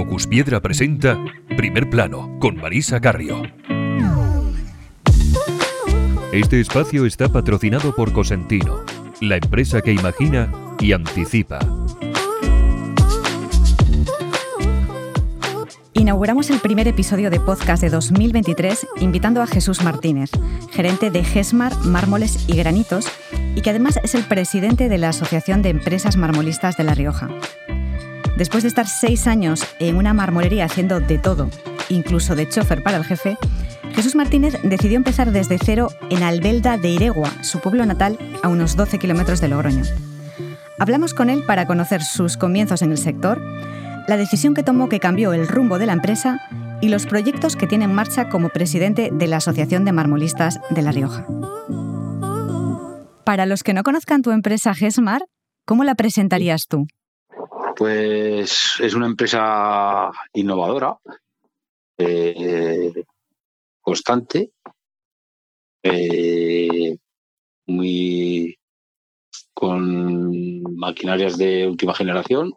Focus Piedra presenta Primer Plano con Marisa Carrio. Este espacio está patrocinado por Cosentino, la empresa que imagina y anticipa. Inauguramos el primer episodio de podcast de 2023 invitando a Jesús Martínez, gerente de GESMAR Mármoles y Granitos, y que además es el presidente de la Asociación de Empresas Marmolistas de La Rioja. Después de estar seis años en una marmolería haciendo de todo, incluso de chofer para el jefe, Jesús Martínez decidió empezar desde cero en Albelda de Iregua, su pueblo natal, a unos 12 kilómetros de Logroño. Hablamos con él para conocer sus comienzos en el sector, la decisión que tomó que cambió el rumbo de la empresa y los proyectos que tiene en marcha como presidente de la Asociación de Marmolistas de La Rioja. Para los que no conozcan tu empresa Gesmar, ¿cómo la presentarías tú? Pues es una empresa innovadora, eh, constante, eh, muy con maquinarias de última generación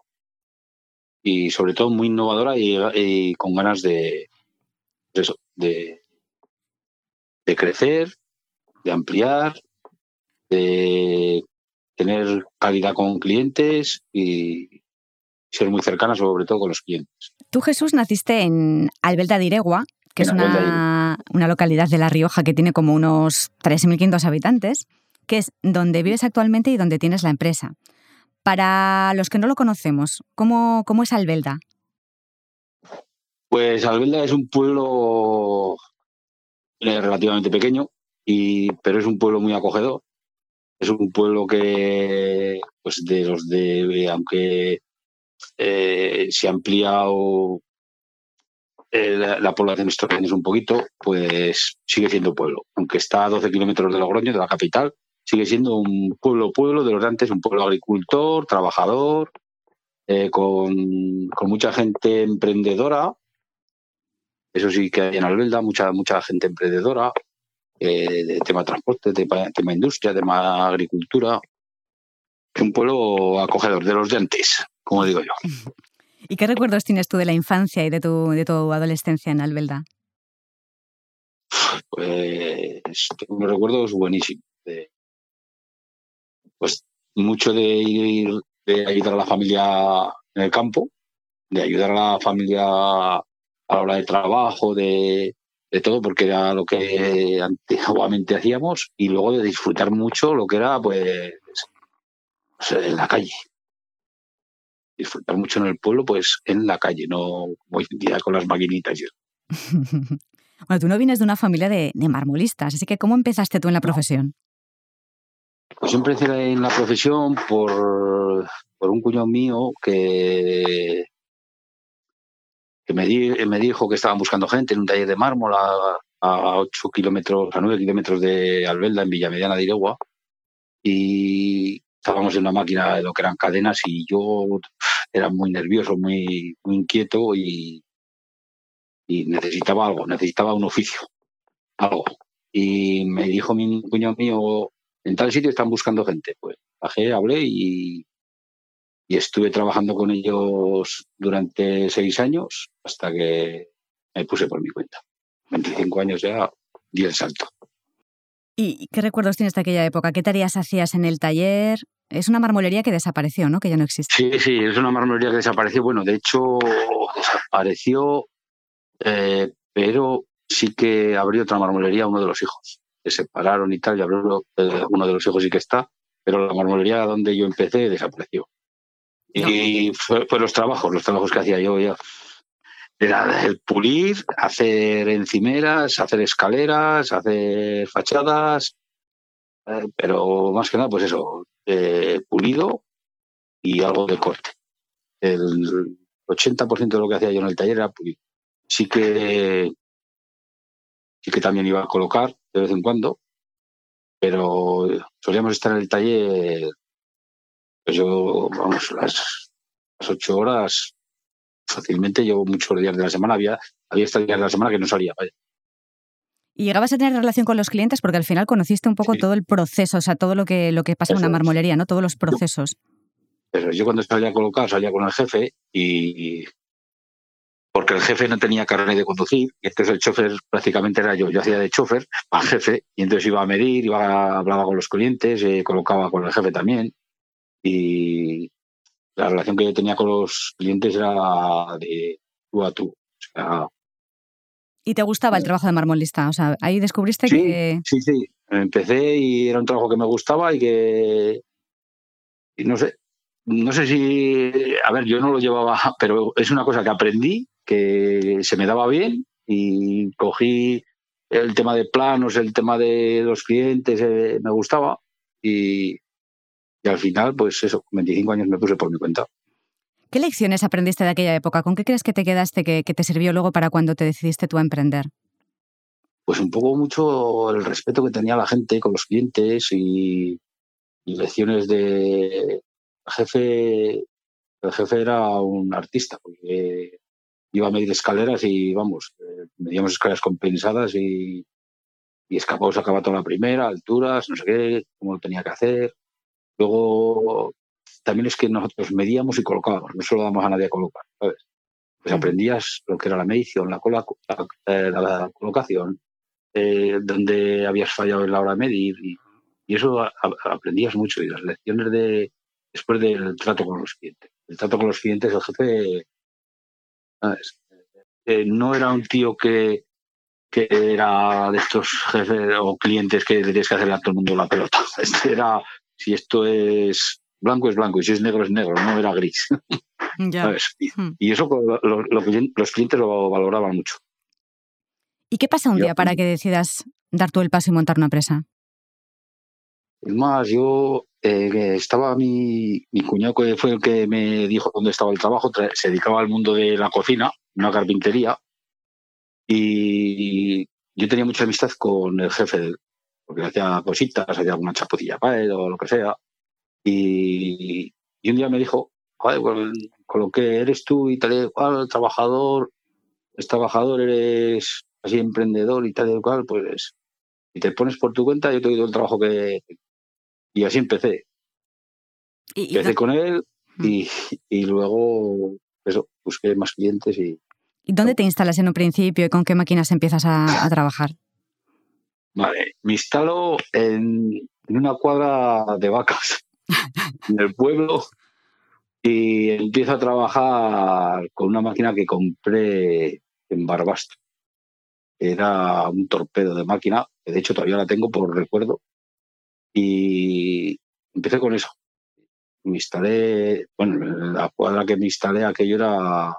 y sobre todo muy innovadora y, con ganas de, de, de crecer, de ampliar, de tener calidad con clientes y, ser muy cercana, sobre todo con los clientes. Tú, Jesús, naciste en Albelda de Iregua, que es una, una, localidad de La Rioja que tiene como unos 3.500 habitantes, que es donde vives actualmente y donde tienes la empresa. Para los que no lo conocemos, ¿cómo, cómo es Albelda? Pues Albelda es un pueblo eh, relativamente pequeño, y, pero es un pueblo muy acogedor. Es un pueblo que, pues de los de, aunque eh, se ha ampliado eh, la, población estos años un poquito, pues sigue siendo pueblo. Aunque está a 12 kilómetros de Logroño, de la capital, sigue siendo un pueblo, pueblo de los de antes, un pueblo agricultor, trabajador, eh, con, mucha gente emprendedora. Eso sí que hay en Albelda, mucha, mucha gente emprendedora, de tema transporte, de tema industria, tema agricultura. Es un pueblo acogedor de los de antes como digo yo. ¿Y qué recuerdos tienes tú de la infancia y de tu, de tu adolescencia en Albelda? Pues tengo recuerdos buenísimos. pues mucho de ir de ayudar a la familia en el campo, de ayudar a la familia a la hora de trabajo, de, de todo, porque era lo que antiguamente hacíamos, y luego de disfrutar mucho lo que era pues en la calle disfrutar mucho en el pueblo, pues en la calle, no hoy en día con las maquinitas. bueno, tú no vienes de una familia de, marmolistas, así que ¿cómo empezaste tú en la profesión? Pues yo empecé en la profesión por, por un cuñado mío que, que me, me, dijo que estaban buscando gente en un taller de mármol a, a 8 kilómetros, a 9 kilómetros de Albelda, en Villamediana de Iregua. Y estábamos en una máquina de lo que eran cadenas y yo era muy nervioso, muy, muy inquieto y, necesitaba algo, necesitaba un oficio, algo. Y me dijo mi cuñado mío, en tal sitio están buscando gente. Pues bajé, hablé y, y estuve trabajando con ellos durante seis años hasta que me puse por mi cuenta. 25 años ya di el salto. ¿Y qué recuerdos tienes de aquella época? ¿Qué tareas hacías en el taller? Es una marmolería que desapareció, ¿no? Que ya no existe. Sí, sí, es una marmolería que desapareció. Bueno, de hecho, desapareció, eh, pero sí que abrió otra marmolería uno de los hijos. Se separaron y tal, y abrió eh, uno de los hijos sí que está, pero la marmolería donde yo empecé desapareció. Y fue, fue, los trabajos, los trabajos que hacía yo ya era el pulir, hacer encimeras, hacer escaleras, hacer fachadas, eh, pero más que nada, pues eso, eh, pulido y algo de corte. El 80% de lo que hacía yo en el taller era pulido. Sí que, sí que también iba a colocar de vez en cuando, pero solíamos estar en el taller, pues yo, vamos, las, ocho horas fácilmente llevo muchos días de la semana, había, había días de la semana que no salía. ¿Y llegabas a tener relación con los clientes? Porque al final conociste un poco todo el proceso, o sea, todo lo que, lo que pasa en una marmolería, ¿no? Todos los procesos. Pero yo cuando salía a colocar, salía con el jefe y, porque el jefe no tenía carne de conducir, y entonces el chofer prácticamente era yo. Yo hacía de chofer al jefe, y entonces iba a medir, iba hablaba con los clientes, eh, colocaba con el jefe también. Y la relación que yo tenía con los clientes era de tú a tú. ¿Y te gustaba el trabajo de marmolista? O sea, ahí descubriste que... Sí, sí. Empecé y era un trabajo que me gustaba y que... Y no sé, no sé si... A ver, yo no lo llevaba, pero es una cosa que aprendí que se me daba bien y cogí el tema de planos, el tema de los clientes, eh, me gustaba y, al final, pues eso, con 25 años me puse por mi cuenta. ¿Qué lecciones aprendiste de aquella época? ¿Con qué crees que te quedaste que, te sirvió luego para cuando te decidiste tú a emprender? Pues un poco mucho el respeto que tenía la gente con los clientes y, lecciones de jefe. El jefe era un artista, porque iba a medir escaleras y vamos, medíamos escaleras compensadas y, y escapó, sacaba toda la primera, alturas, no sé qué, cómo lo tenía que hacer. Luego, también es que nosotros medíamos y colocábamos, no solo damos a nadie a colocar, ¿sabes? Pues aprendías lo que era la medición, la, eh, la, colocación, eh, donde habías fallado en la hora de medir y, y eso aprendías mucho y las lecciones de después del trato con los clientes. El trato con los clientes, el jefe eh, no era un tío que, que era de estos jefes o clientes que tenías que hacerle a todo el mundo la pelota. Este era, si esto es blanco es blanco y si es negro es negro, no era gris. Hmm. Y, eso los clientes lo valoraban mucho. ¿Y qué pasa un día para que decidas dar tú el paso y montar una empresa? Es más, yo eh, estaba mi, mi cuñado que fue el que me dijo dónde estaba el trabajo, se dedicaba al mundo de la cocina, una carpintería, y yo tenía mucha amistad con el jefe, porque hacía cositas, hacía alguna chapucilla para él o lo que sea, y, un día me dijo, Joder, con lo que eres tú y tal y cual, trabajador, es trabajador, eres así emprendedor y tal y cual, pues si te pones por tu cuenta, yo te doy todo el trabajo que, y así empecé. ¿Y, empecé con él mm. y, y, luego eso, busqué más clientes y... ¿Y dónde te instalas en un principio y con qué máquinas empiezas a, trabajar? Vale, me instalo en, en una cuadra de vacas en el pueblo y empiezo a trabajar con una máquina que compré en Barbastro. Era un torpedo de máquina, que de hecho todavía la tengo por recuerdo, y empecé con eso. Me instalé, bueno, la cuadra que me instalé aquello era,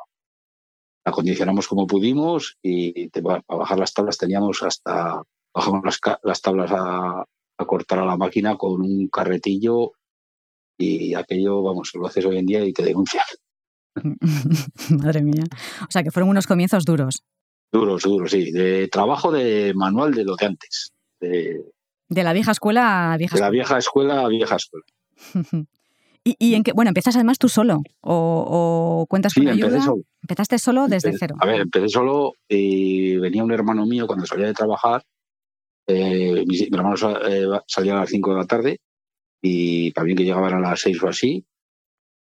acondicionamos como pudimos y para bajar las tablas teníamos hasta, bajamos las, tablas a, cortar a la máquina con un carretillo y aquello, vamos, lo haces hoy en día y te denuncian. Madre mía. O sea, que fueron unos comienzos duros. Duros, duros, sí. De trabajo de manual de lo de antes. De, de la vieja escuela a vieja escuela. De la vieja escuela a vieja escuela. ¿Y, en qué? Bueno, empiezas además tú solo o, cuentas con ayuda. Solo. Empezaste solo desde cero. A ver, empecé solo y venía un hermano mío cuando salía de trabajar. Eh, mi, hermano eh, salía a las 5 de la tarde y también que llegaban a las 6 o así.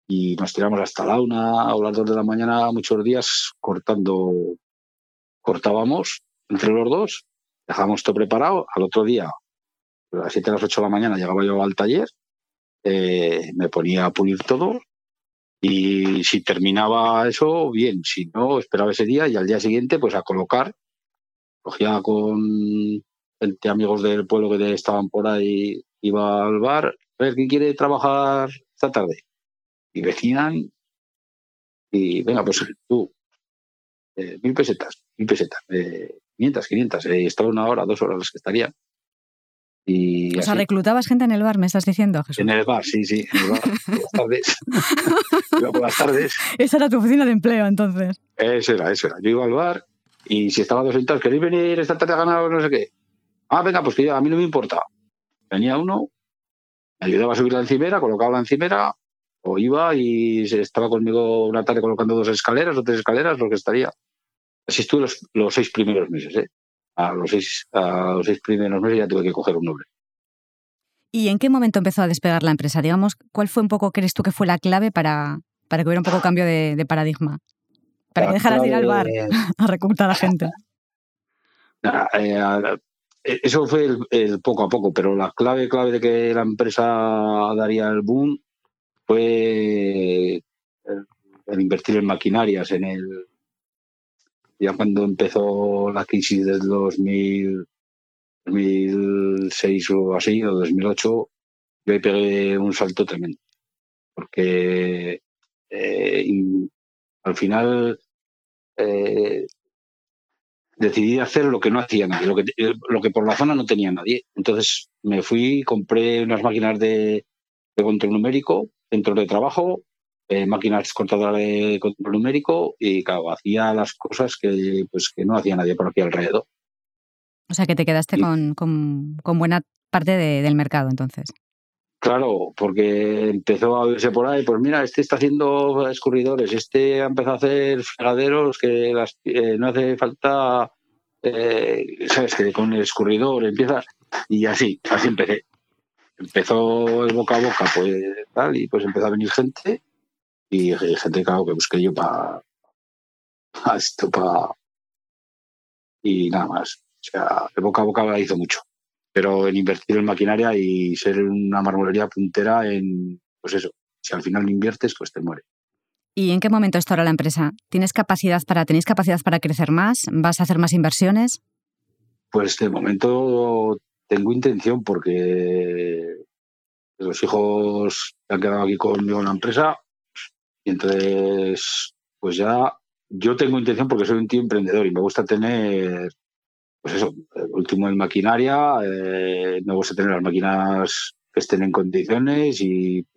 Y nos tiramos hasta la una o las 2 de la mañana muchos días cortando. Cortábamos entre los dos, dejábamos todo preparado. Al otro día a las 7 a las 8 de la mañana llegaba yo al taller, eh, me ponía a pulir todo y si terminaba eso, bien, si no, esperaba ese día y al día siguiente pues a colocar, cogía con amigos del pueblo que estaban por ahí, iba al bar, a ver quién quiere trabajar esta tarde. Y venían y venga, pues tú, eh, mil pesetas, mil pesetas, eh, 500, 500, eh, estaba una hora, dos horas las que estarían. Y o sea, reclutabas gente en el bar, me estás diciendo, Jesús. En el bar, sí, sí, en el bar, por las tardes. iba por las tardes. Esa era tu oficina de empleo, entonces. Eso era, eso era. Yo iba al bar y si estaban dos sentados, ¿queréis venir esta tarde a ganar no sé qué? Ah, venga, pues que a mí no me importa. Venía uno, ayudaba a subir la encimera, colocaba la encimera, o iba y estaba conmigo una tarde colocando dos escaleras o tres escaleras, lo que estaría. Así estuve los, los seis primeros meses, ¿eh? a los seis, a los seis primeros meses ya tuve que coger un nombre. ¿Y en qué momento empezó a despegar la empresa? Digamos, ¿cuál fue un poco, crees tú que fue la clave para, para que hubiera un poco cambio de, paradigma? Para que dejaras de ir al bar a reclutar a gente. Eh, eso fue el, poco a poco, pero la clave, clave de que la empresa daría el boom fue el, invertir en maquinarias, en el ya cuando empezó la crisis del 2000, 2006 o así, o 2008, yo ahí pegué un salto tremendo. Porque eh, al final eh, decidí hacer lo que no hacía nadie, lo que, lo que por la zona no tenía nadie. Entonces me fui, compré unas máquinas de, control numérico, centros de trabajo, eh, máquinas cortadoras de control numérico y claro, hacía las cosas que, pues, que no hacía nadie por aquí alrededor. O sea que te quedaste con, con, buena parte del mercado entonces. Claro, porque empezó a verse por ahí, pues mira, este está haciendo escurridores, este ha empezado a hacer fregaderos que las, eh, no hace falta, eh, sabes, que con el escurridor empieza, y así, así empecé. Empezó el boca a boca, pues tal, y pues empezó a venir gente, y gente, claro, que busqué yo para esto, para... Y nada más. O sea, el boca a boca hizo mucho pero en invertir en maquinaria y ser una marmolería puntera en, pues eso, si al final no inviertes, pues te muere. ¿Y en qué momento está ahora la empresa? ¿Tienes capacidad para, ¿Tenéis capacidad para crecer más? ¿Vas a hacer más inversiones? Pues de momento tengo intención porque los hijos han quedado aquí conmigo en la empresa y entonces pues ya yo tengo intención porque soy un tío emprendedor y me gusta tener pues eso, último en maquinaria, eh, me gusta tener las máquinas que estén en condiciones y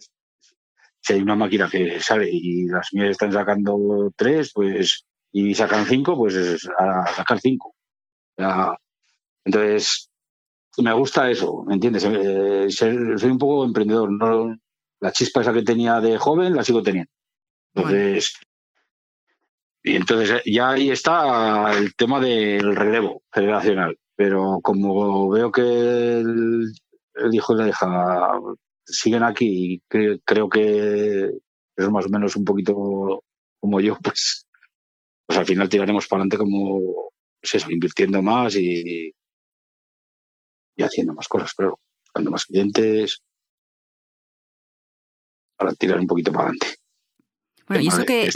si hay una máquina que sale y las mías están sacando tres, pues y sacan cinco, pues a sacar cinco. entonces, me gusta eso, ¿me entiendes? Eh, soy un poco emprendedor. No, la chispa esa que tenía de joven la sigo teniendo. Entonces, y entonces eh, ya ahí está el tema del relevo generacional. Pero como veo que el, hijo y la hija siguen aquí y creo que es más o menos un poquito como yo, pues, pues al final tiraremos para adelante como pues eso, invirtiendo más y, y haciendo más cosas, pero buscando más clientes para tirar un poquito para adelante. Bueno, y eso que,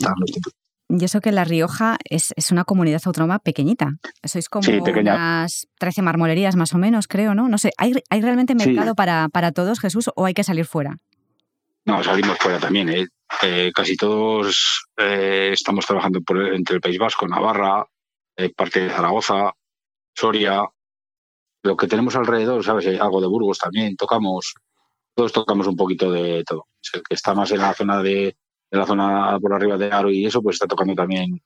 y eso que La Rioja es, una comunidad autónoma pequeñita. Sois como unas 13 marmolerías más o menos, creo, ¿no? No sé, ¿hay, hay realmente mercado para, para todos, Jesús, o hay que salir fuera? No, salimos fuera también. ¿eh? eh casi todos eh, estamos trabajando por, entre el País Vasco, Navarra, parte de Zaragoza, Soria. Lo que tenemos alrededor, ¿sabes? Algo de Burgos también, tocamos. Todos tocamos un poquito de todo. El que está más en la zona de, de la zona por arriba de Aro y eso, pues está tocando también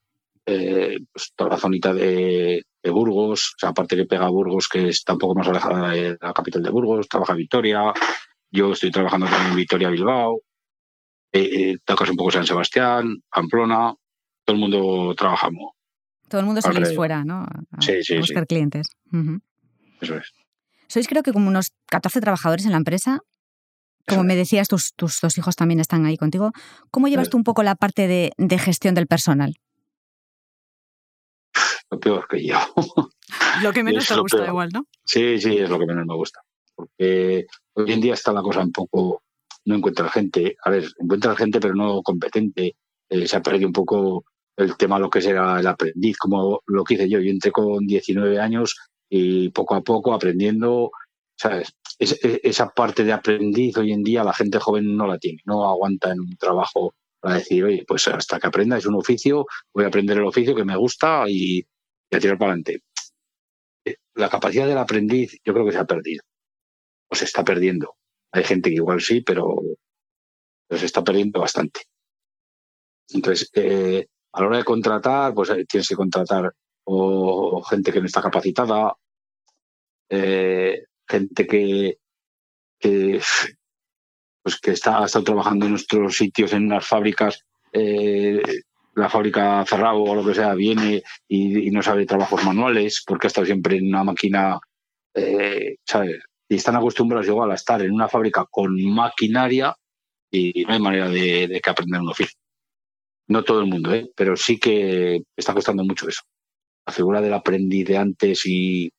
eh, pues toda la zonita de, Burgos, o sea, aparte que pega Burgos, que está un poco más alejada de la capital de Burgos, trabaja Vitoria, yo estoy trabajando también en Vitoria Bilbao, eh, eh tocas un poco San Sebastián, Pamplona, todo el mundo trabajamos. Todo el mundo salís fuera, ¿no? A, sí, sí, buscar clientes. Eso es. Sois creo que como unos 14 trabajadores en la empresa. Como me decías, tus, tus dos hijos también están ahí contigo. ¿Cómo llevas tú un poco la parte de, gestión del personal? Lo peor que yo. Lo que menos te gusta igual, ¿no? Sí, sí, es lo que menos me gusta. Porque hoy en día está la cosa un poco, no encuentra gente, a ver, encuentra gente pero no competente. Eh, se ha perdido un poco el tema de lo que será el aprendiz, como lo que hice yo. Yo entré con 19 años y poco a poco aprendiendo, ¿sabes? Esa parte de aprendiz hoy en día la gente joven no la tiene, no aguanta en un trabajo para decir, oye, pues hasta que aprenda es un oficio, voy a aprender el oficio que me gusta y, a tirar para adelante. Eh, la capacidad del aprendiz yo creo que se ha perdido, o se está perdiendo. Hay gente que igual sí, pero, se está perdiendo bastante. Entonces, eh, a la hora de contratar, pues eh, tienes que contratar o, gente que no está capacitada, eh, gente que, pues que está, ha estado trabajando en nuestros sitios, en unas fábricas, eh, la fábrica cerrado o lo que sea, viene y, no sabe trabajos manuales porque ha estado siempre en una máquina, eh, ¿sabes? Y están acostumbrados igual a estar en una fábrica con maquinaria y no hay manera de, que aprender un oficio. No todo el mundo, ¿eh? pero sí que está costando mucho eso. La figura del aprendiz de antes y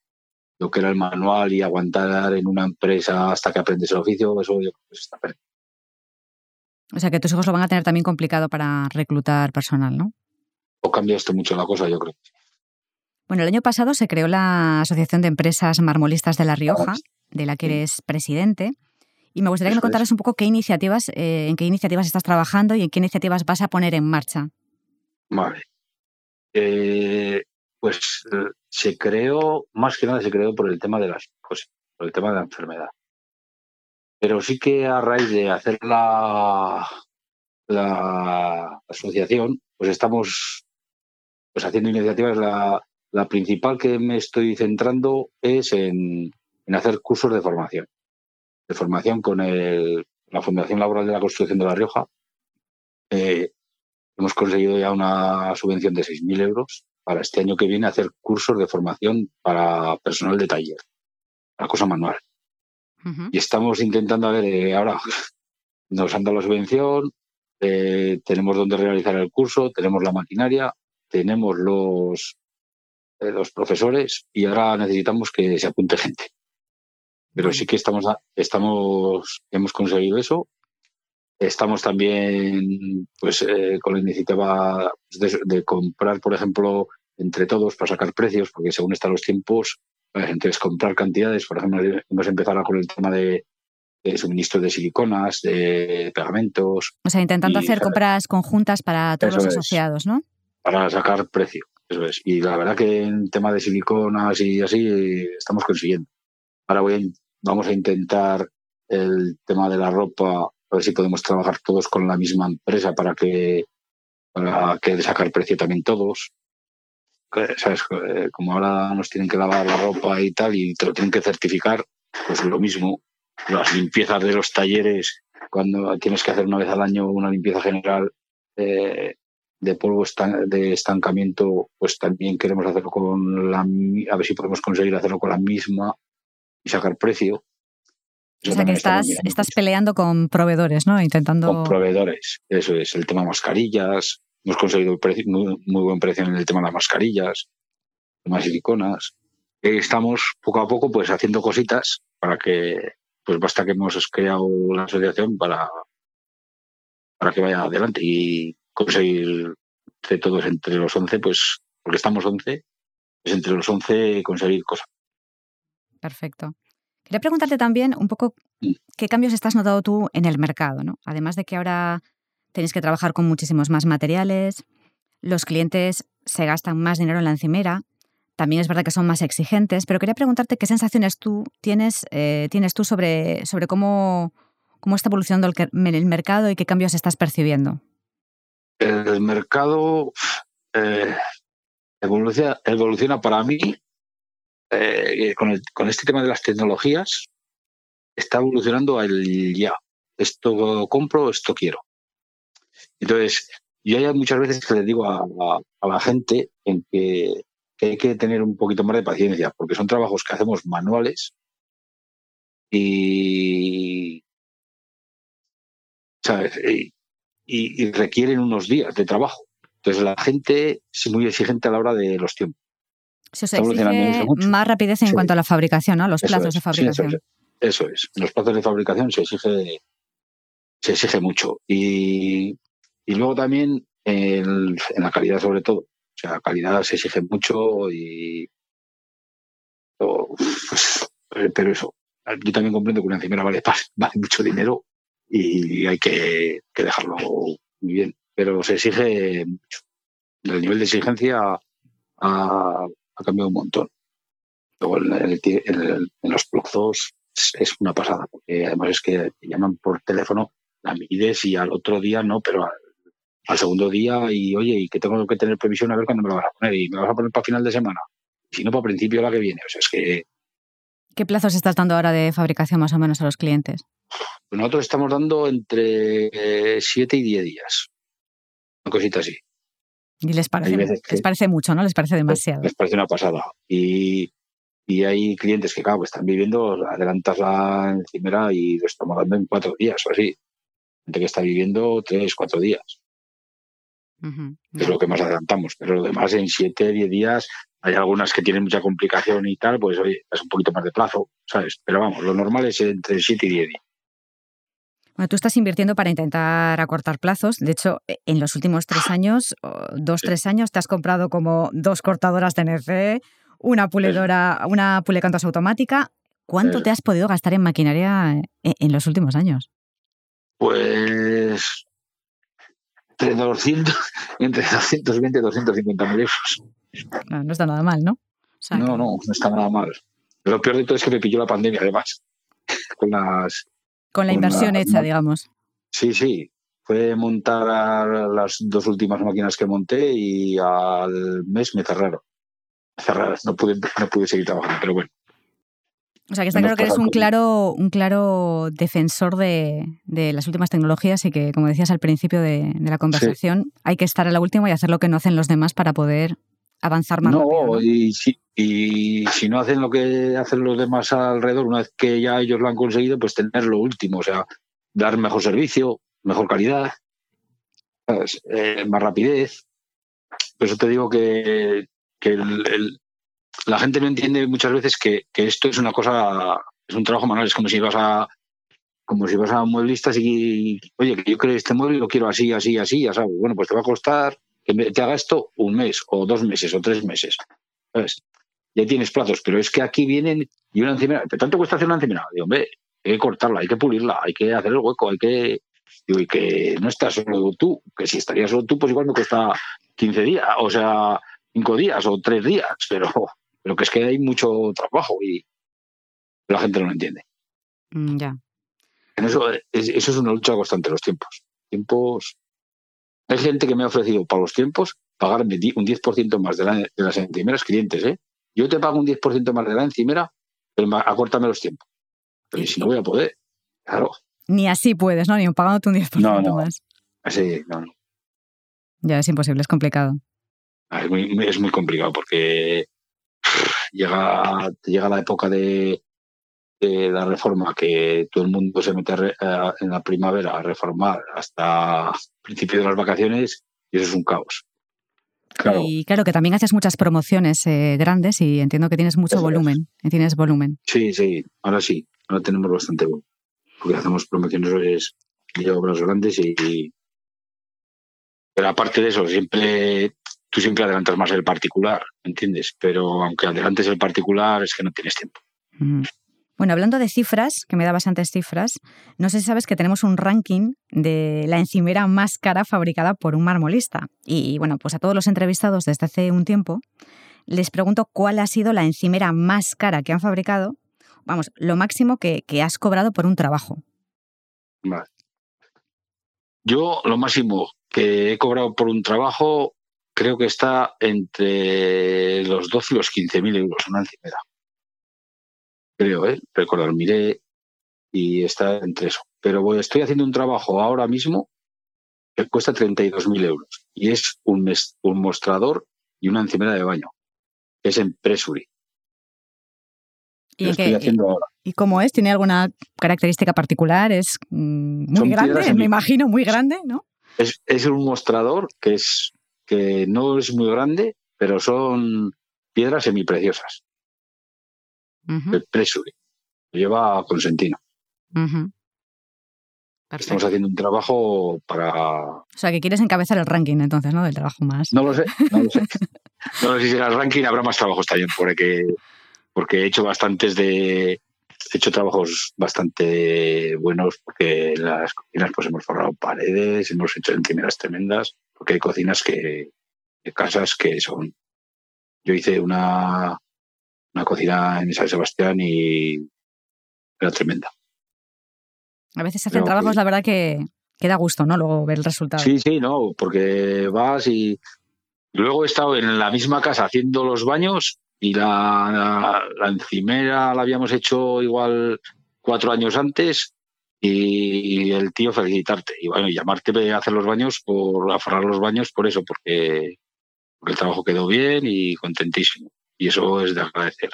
lo que era el manual y aguantar en una empresa hasta que aprendes el oficio, eso yo creo que se está perdiendo. O sea que tus hijos lo van a tener también complicado para reclutar personal, ¿no? O cambia esto mucho la cosa, yo creo. Bueno, el año pasado se creó la Asociación de Empresas Marmolistas de La Rioja, de la que eres presidente. Y me gustaría que me contaras un poco qué iniciativas, eh, en qué iniciativas estás trabajando y en qué iniciativas vas a poner en marcha. Vale. Eh, pues eh, se creó, más que nada se creó por el tema de las pues, por el tema de la enfermedad. Pero sí que a raíz de hacer la, la asociación, pues estamos pues haciendo iniciativas. La, la principal que me estoy centrando es en, hacer cursos de formación. De formación con la Fundación Laboral de la Construcción de La Rioja. Eh, hemos conseguido ya una subvención de 6.000 euros para este año que viene hacer cursos de formación para personal de taller, para cosa manual. Y estamos intentando a ver, eh, ahora nos han dado la subvención, eh, tenemos donde realizar el curso, tenemos la maquinaria, tenemos los, eh, los profesores y ahora necesitamos que se apunte gente. Pero sí que estamos, estamos, hemos conseguido eso. Estamos también, pues, con la iniciativa de, comprar, por ejemplo, entre todos para sacar precios, porque según están los tiempos, entonces comprar cantidades, por ejemplo, hemos empezado con el tema de, suministro de siliconas, de pegamentos. O sea, intentando hacer compras conjuntas para todos los asociados, ¿no? Para sacar precio, eso es. Y la verdad que en tema de siliconas y así estamos consiguiendo. Ahora voy vamos a intentar el tema de la ropa, a ver si podemos trabajar todos con la misma empresa para que para que sacar precio también todos. ¿sabes? Eh, como ahora nos tienen que lavar la ropa y tal, y te lo tienen que certificar, pues lo mismo. Las limpiezas de los talleres, cuando tienes que hacer una vez al año una limpieza general eh, de polvo de estancamiento, pues también queremos hacerlo con la, a ver si podemos conseguir hacerlo con la misma y sacar precio. O sea que estás, estás peleando con proveedores, ¿no? Intentando. Con proveedores, eso es, el tema mascarillas, Hemos conseguido muy, buen precio en el tema de las mascarillas, más siliconas. Estamos poco a poco pues haciendo cositas para que, pues basta que hemos creado la asociación para, para que vaya adelante y conseguir de todos entre los 11, pues porque estamos 11, pues entre los 11 conseguir cosas. Perfecto. Quería preguntarte también un poco qué cambios estás notado tú en el mercado, ¿no? Además de que ahora tenéis que trabajar con muchísimos más materiales, los clientes se gastan más dinero en la encimera, también es verdad que son más exigentes, pero quería preguntarte qué sensaciones tú tienes, eh, tienes tú sobre, sobre cómo, cómo está evolucionando el, el, mercado y qué cambios estás percibiendo. El mercado eh, evoluciona, evoluciona, para mí eh, con, este tema de las tecnologías, está evolucionando al ya. Esto compro, esto quiero. Entonces, yo hay muchas veces que le digo a, la gente en que, hay que tener un poquito más de paciencia, porque son trabajos que hacemos manuales. Y, requieren unos días de trabajo. Entonces, la gente es muy exigente a la hora de los tiempos. Se exige más rapidez en cuanto a la fabricación, ¿no? Los plazos de fabricación. eso, es. eso es. Los plazos de fabricación se exige, se exige mucho. Y y luego también en la calidad sobre todo. O sea, calidad se exige mucho y... Pues, pero eso, yo también comprendo que una encimera vale, vale mucho dinero y hay que, dejarlo muy bien. Pero se exige mucho. El nivel de exigencia ha, cambiado un montón. Luego en, los plazos es una pasada, porque además es que te llaman por teléfono, la mides y al otro día no, pero al segundo día y oye, y que tengo que tener previsión a ver cuándo me lo vas a poner y me vas a poner para final de semana. si no, para principio la que viene. O sea, es que... ¿Qué plazos estás dando ahora de fabricación más o menos a los clientes? Nosotros estamos dando entre 7 y 10 días. Una cosita así. Y les parece, les parece mucho, ¿no? Les parece demasiado. Les, parece una pasada. Y, y hay clientes que, claro, están viviendo, adelantas la encimera y lo estamos dando en cuatro días o así. Gente que está viviendo tres, cuatro días. es lo que más adelantamos. Pero lo demás en 7, 10 días, hay algunas que tienen mucha complicación y tal, pues oye, es un poquito más de plazo, ¿sabes? Pero vamos, lo normal es entre 7 y 10 días. Bueno, tú estás invirtiendo para intentar acortar plazos. De hecho, e, en los últimos tres años, dos, tres años, te has comprado como dos cortadoras TNC, una puledora, una pulecantos automática. ¿Cuánto te has podido gastar en maquinaria e, en, los últimos años? Pues entre 200, entre 220 y 250 mil euros. No, no, está nada mal, ¿no? no, no, no está nada mal. Lo peor de todo es que me pilló la pandemia, además, con las con la inversión hecha, digamos. Sí, sí. Fue montar las dos últimas máquinas que monté y al mes me cerraron. Cerraron, no pude, no pude seguir trabajando, pero bueno. O sea, que está claro que eres un claro, un claro defensor de, las últimas tecnologías y que, como decías al principio de, la conversación, hay que estar a la última y hacer lo que no hacen los demás para poder avanzar más rápido. Y, si, y si no hacen lo que hacen los demás alrededor, una vez que ya ellos lo han conseguido, pues tener lo último, o sea, dar mejor servicio, mejor calidad, eh, más rapidez. Por eso te digo que, la gente no entiende muchas veces que, esto es una cosa, es un trabajo manual, es como si vas a como si vas a mueblistas y, oye, que yo creo este mueble y lo quiero así, así, así, ya sabes. Bueno, pues te va a costar que te haga esto un mes o dos meses o tres meses. ¿Sabes? Ya tienes plazos, pero es que aquí vienen y una encimera, ¿tanto cuesta hacer una encimera? Digo, hombre, hay que cortarla, hay que pulirla, hay que hacer el hueco, hay que. Digo, y que no estás solo tú, que si estarías solo tú, pues igual me cuesta 15 días, o sea, 5 días o 3 días, pero, pero que es que hay mucho trabajo y la gente no lo entiende. Mm, ya. eso, es, eso es una lucha constante, los tiempos. Tiempos hay gente que me ha ofrecido para los tiempos pagarme un 10% más de, de, las encimeras clientes, ¿eh? Yo te pago un 10% más de la encimera, pero acórtame los tiempos. Pero si no voy a poder, claro. Ni así puedes, ¿no? Ni pagándote un 10% no, no. más. Así, no, no. Ya es imposible, es complicado. Ah, es muy, es muy complicado porque llega, llega la época de, la reforma que todo el mundo se mete en la primavera a reformar hasta principio de las vacaciones y eso es un caos. Y claro que también haces muchas promociones eh, grandes y entiendo que tienes mucho volumen. Tienes volumen. Sí, sí, ahora sí, ahora tenemos bastante volumen. Porque hacemos promociones de obras grandes y, Pero aparte de eso, siempre tú siempre adelantas más el particular, ¿entiendes? Pero aunque adelantes el particular, es que no tienes tiempo. Bueno, hablando de cifras, que me da bastantes cifras, no sé si sabes que tenemos un ranking de la encimera más cara fabricada por un marmolista. Y bueno, pues a todos los entrevistados desde hace un tiempo les pregunto cuál ha sido la encimera más cara que han fabricado, vamos, lo máximo que, has cobrado por un trabajo. Yo lo máximo que he cobrado por un trabajo creo que está entre los 12 y los 15 mil euros una encimera creo, ¿eh? recordar, miré y está entre eso. Pero voy, estoy haciendo un trabajo ahora mismo que cuesta 32.000 euros y es un, un mostrador y una encimera de baño. Es en Presuri. ¿Y, ¿Y cómo es? ¿Tiene alguna característica particular? ¿Es mm, muy grande? Me imagino, muy grande, ¿no? Es, es un mostrador que, es, que no es muy grande, pero son piedras semipreciosas el Presuri. Lo lleva Consentino. Estamos haciendo un trabajo para. O sea, que quieres encabezar el ranking entonces, ¿no? Del trabajo más. No lo sé, no lo sé. no sé si será el ranking, habrá más trabajos también, porque, porque he hecho bastantes de. He hecho trabajos bastante buenos porque en las cocinas pues hemos forrado paredes, hemos hecho encimeras tremendas, porque hay cocinas que, casas que son. Yo hice una, una cocina en San Sebastián y era tremenda. A veces hacen trabajos, la verdad, que, que, da gusto, ¿no? Luego ver el resultado. Sí, sí, no, porque vas y luego he estado en la misma casa haciendo los baños y la, la, encimera la habíamos hecho igual cuatro años antes y el tío felicitarte y bueno, llamarte a hacer los baños por aforrar los baños por eso, porque, porque el trabajo quedó bien y contentísimo y eso es de agradecer.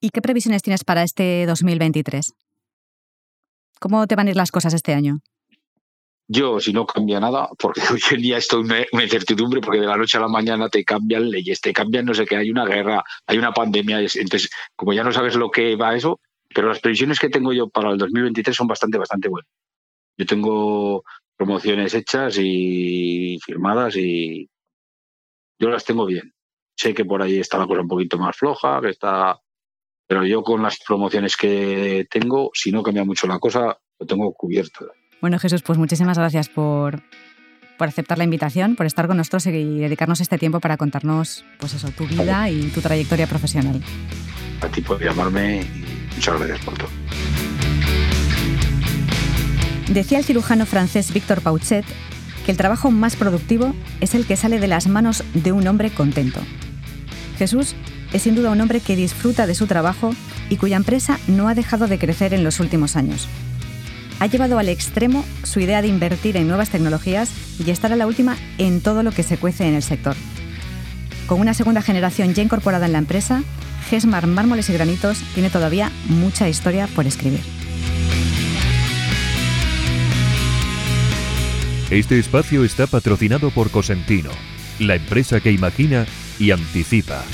¿Y qué previsiones tienes para este 2023? ¿Cómo te van a ir las cosas este año? Yo, si no cambia nada, porque hoy en día esto es una, incertidumbre, porque de la noche a la mañana te cambian leyes, te cambian no sé qué, hay una guerra, hay una pandemia. Entonces, como ya no sabes lo que va eso, pero las previsiones que tengo yo para el 2023 son bastante, bastante buenas. Yo tengo promociones hechas y firmadas y yo las tengo bien. Sé que por ahí está la cosa un poquito más floja, que está, pero yo con las promociones que tengo, si no cambia mucho la cosa, lo tengo cubierto. Bueno, Jesús, pues muchísimas gracias por, por aceptar la invitación, por estar con nosotros y dedicarnos este tiempo para contarnos, pues eso, tu vida y tu trayectoria profesional. A ti por llamarme y muchas gracias por todo. Decía el cirujano francés Víctor Pauchet que el trabajo más productivo es el que sale de las manos de un hombre contento. Jesús es sin duda un hombre que disfruta de su trabajo y cuya empresa no ha dejado de crecer en los últimos años. Ha llevado al extremo su idea de invertir en nuevas tecnologías y estar a la última en todo lo que se cuece en el sector. Con una segunda generación ya incorporada en la empresa, Gesmar Mármoles y Granitos tiene todavía mucha historia por escribir. Este espacio está patrocinado por Cosentino, la empresa que imagina y anticipa.